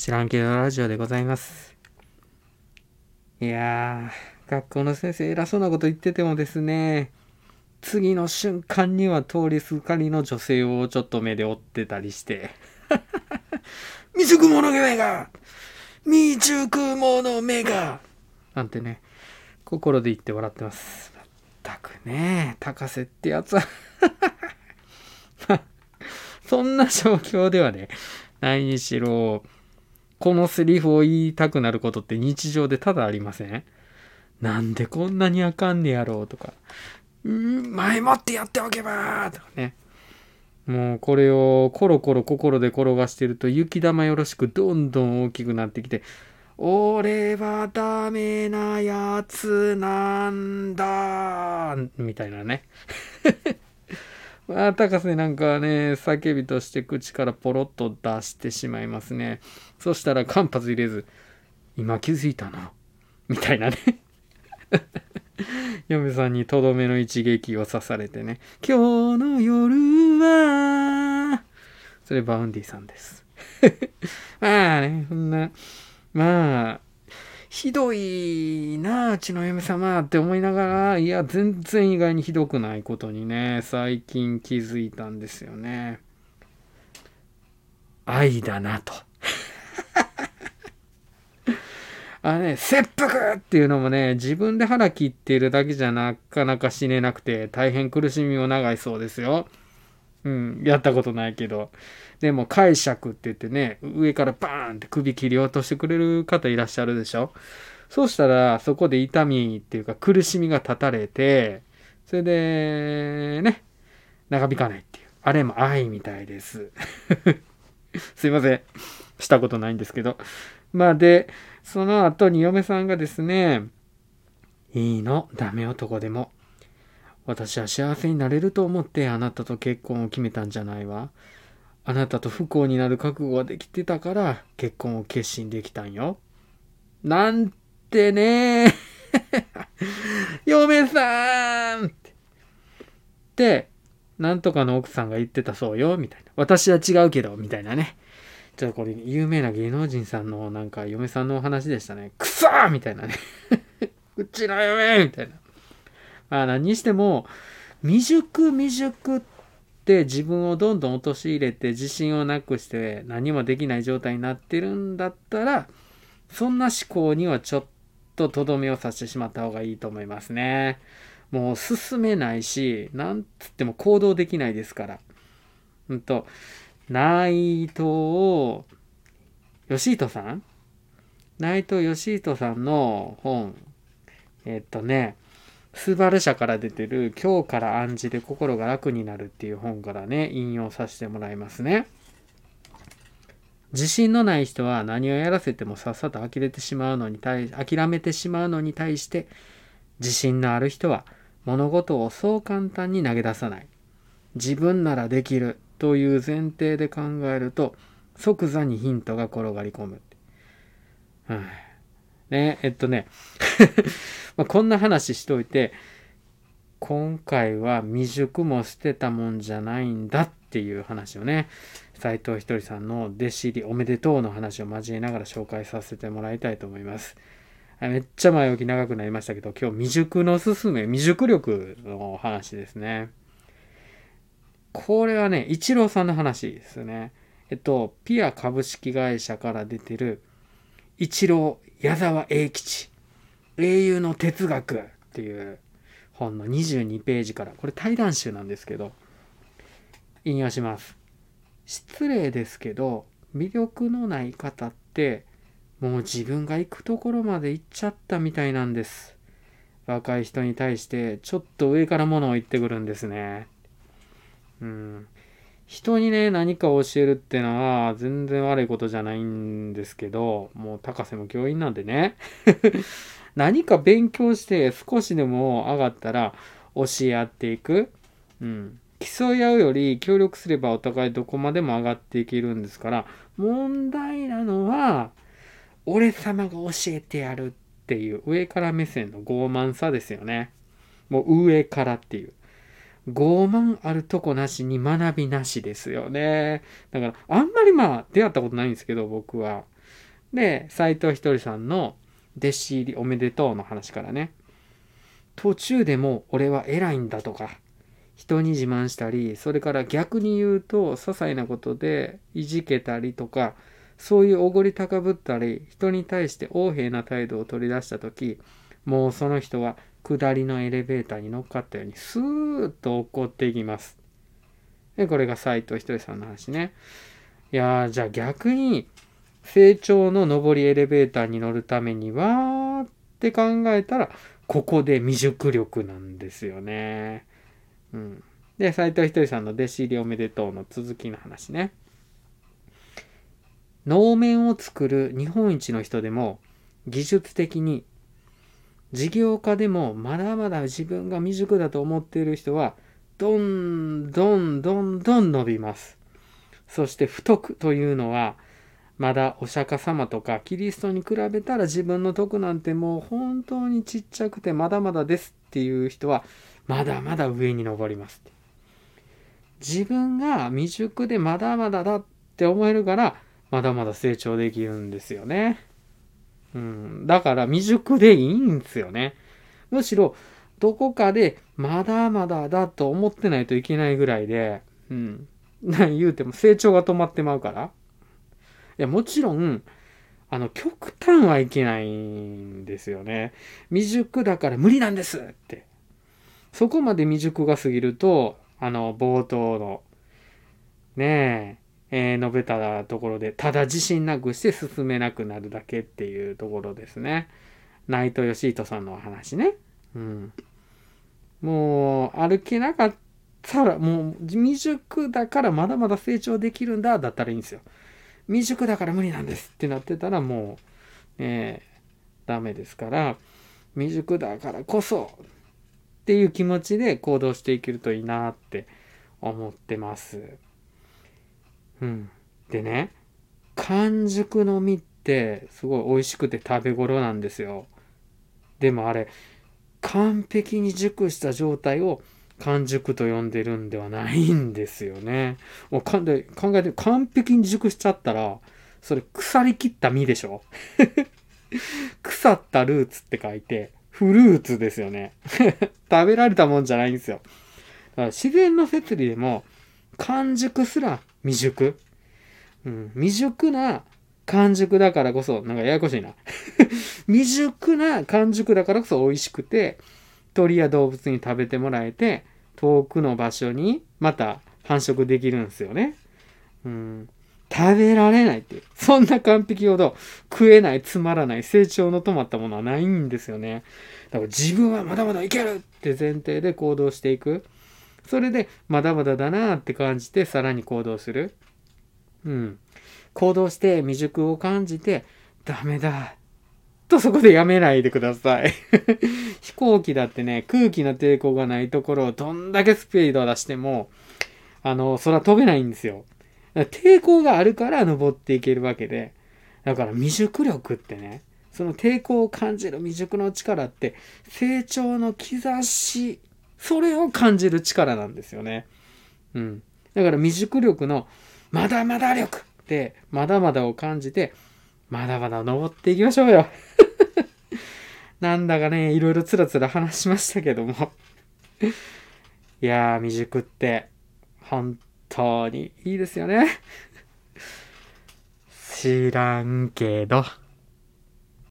知らんけどラジオでございます。いやー、学校の先生偉そうなこと言っててもですね、次の瞬間には通りすがりの女性をちょっと目で追ってたりして、未熟者目が未熟者目がなんてね、心で言って笑ってます。まったくね、高瀬ってやつは そんな状況ではね、ないにしろ、このセリフを言いたくなることって日常でただありません？なんでこんなにあかんねやろうとか、ん、前もってやっておけばとかね。もうこれをコロコロ心で転がしてると雪玉よろしくどんどん大きくなってきて、俺はダメなやつなんだみたいなね。まあ、高瀬なんかはね、叫びとして口からポロッと出してしまいますね。そしたら間髪入れず、今気づいたな。みたいなね。嫁さんにとどめの一撃を刺されてね。今日の夜は、それバウンディさんです。まあね、そんな、まあ、ひどいなあ、うちの嫁様って思いながら、いや、全然意外にひどくないことにね、最近気づいたんですよね。愛だなと。あのね、切腹っていうのもね、自分で腹切っているだけじゃなかなか死ねなくて、大変苦しみを長いそうですよ。うん、やったことないけど。でも解釈って言ってね、上からバーンって首切り落としてくれる方いらっしゃるでしょそうしたら、そこで痛みっていうか苦しみが断たれて、それで、ね、長引かないっていう。あれも愛みたいです。すいません。したことないんですけど。まあで、その後に嫁さんがですね、いいの、ダメ男でも。私は幸せになれると思ってあなたと結婚を決めたんじゃないわ。あなたと不幸になる覚悟ができてたから結婚を決心できたんよ。なんてね 嫁さんって。なんとかの奥さんが言ってたそうよ、みたいな。私は違うけど、みたいなね。ちょっとこれ、有名な芸能人さんのなんか嫁さんのお話でしたね。くそーみたいなね。うちの嫁みたいな。まあ何にしても、未熟未熟って自分をどんどん陥れて自信をなくして何もできない状態になってるんだったら、そんな思考にはちょっととどめを刺してしまった方がいいと思いますね。もう進めないし、なんつっても行動できないですから。うんと、内藤義人さん？内藤義人さんの本、えっとね、スバル社から出てる今日から暗示で心が楽になるっていう本からね、引用させてもらいますね。自信のない人は何をやらせてもさっさと呆れてしまうのに対諦めてしまうのに対して自信のある人は物事をそう簡単に投げ出さない。自分ならできるという前提で考えると即座にヒントが転がり込む、はい。ねえっとね まこんな話しといて今回は未熟も捨てたもんじゃないんだっていう話をね斉藤ひとりさんの弟子入りおめでとうの話を交えながら紹介させてもらいたいと思います。めっちゃ前置き長くなりましたけど、今日未熟のすすめ、未熟力の話ですね。これはね、一郎さんの話ですね。えっと、ピア株式会社から出てる、一郎矢沢永吉、英雄の哲学っていう本の22ページから、これ対談集なんですけど、引用します。失礼ですけど魅力のない方ってもう自分が行くところまで行っちゃったみたいなんです。若い人に対してちょっと上からものを言ってくるんですね。うん。人にね何かを教えるってのは全然悪いことじゃないんですけどもう高瀬も教員なんでね。何か勉強して少しでも上がったら教え合っていく。うん。競い合うより協力すればお互いどこまでも上がっていけるんですから問題なのは俺様が教えてやるっていう上から目線の傲慢さですよね。もう上からっていう。傲慢あるとこなしに学びなしですよねだからあんまりまあ出会ったことないんですけど僕はで、斎藤ひとりさんの弟子入りおめでとうの話からね。途中でも俺は偉いんだとか、人に自慢したり、それから逆に言うと、些細なことでいじけたりとか、そういうおごり高ぶったり、人に対して横柄な態度を取り出したとき、もうその人は下りのエレベーターに乗っかったようにスーッと落っこっていきます。で、これが斎藤ひとりさんの話ね。いやー、じゃあ逆に、成長の上りエレベーターに乗るためにはって考えたら、ここで未熟力なんですよね。うん。で、斎藤ひとりさんの弟子入りおめでとうの続きの話ね。能面を作る日本一の人でも技術的に事業家でもまだまだ自分が未熟だと思っている人はどんどんどんどん伸びます。そして不徳というのはまだお釈迦様とかキリストに比べたら自分の徳なんてもう本当にちっちゃくてまだまだですっていう人はまだまだ上に登ります。自分が未熟でまだまだだって思えるからまだまだ成長できるんですよね。うん。だから未熟でいいんですよね。むしろどこかでまだまだだと思ってないといけないぐらいで、うん。何 言うても成長が止まってまうから。いや、もちろん、あの、極端はいけないんですよね。未熟だから無理なんですって。そこまで未熟が過ぎると、あの、冒頭の、ねえ、えー述べたところで、ただ自信なくして進めなくなるだけっていうところですね。内藤義人さんのお話ね。うん。もう、歩けなかったら、もう、未熟だからまだまだ成長できるんだ、だったらいいんですよ。未熟だから無理なんですってなってたら、もう、ねえ、ダメですから、未熟だからこそ、っていう気持ちで行動していけるといいなって思ってます。うん。でね、完熟の実ってすごい美味しくて食べ頃なんですよ。でもあれ、完璧に熟した状態を完熟と呼んでるんではないんですよね。もう考えて完璧に熟しちゃったら、それ腐りきった実でしょ？腐ったルーツって書いて、フルーツですよね。食べられたもんじゃないんですよ。だから自然の摂理でも、完熟すら未熟？うん、未熟な完熟だからこそ、なんかややこしいな。未熟な完熟だからこそ美味しくて、鳥や動物に食べてもらえて、遠くの場所にまた繁殖できるんですよね。うん、食べられないっていう。そんな完璧ほど食えない、つまらない、成長の止まったものはないんですよね。だから自分はまだまだいけるって前提で行動していく。それでまだまだだなって感じてさらに行動する。うん。行動して未熟を感じてダメだ。とそこでやめないでください。飛行機だってね、空気の抵抗がないところをどんだけスピードを出しても、あの、空飛べないんですよ。抵抗があるから登っていけるわけで。だから未熟力ってね、その抵抗を感じる未熟の力って成長の兆し、それを感じる力なんですよね。うん。だから未熟力のまだまだ力ってまだまだを感じて、まだまだ登っていきましょうよ。なんだかね、いろいろつらつら話しましたけども。いやー、未熟って本当にいいですよね。知らんけど。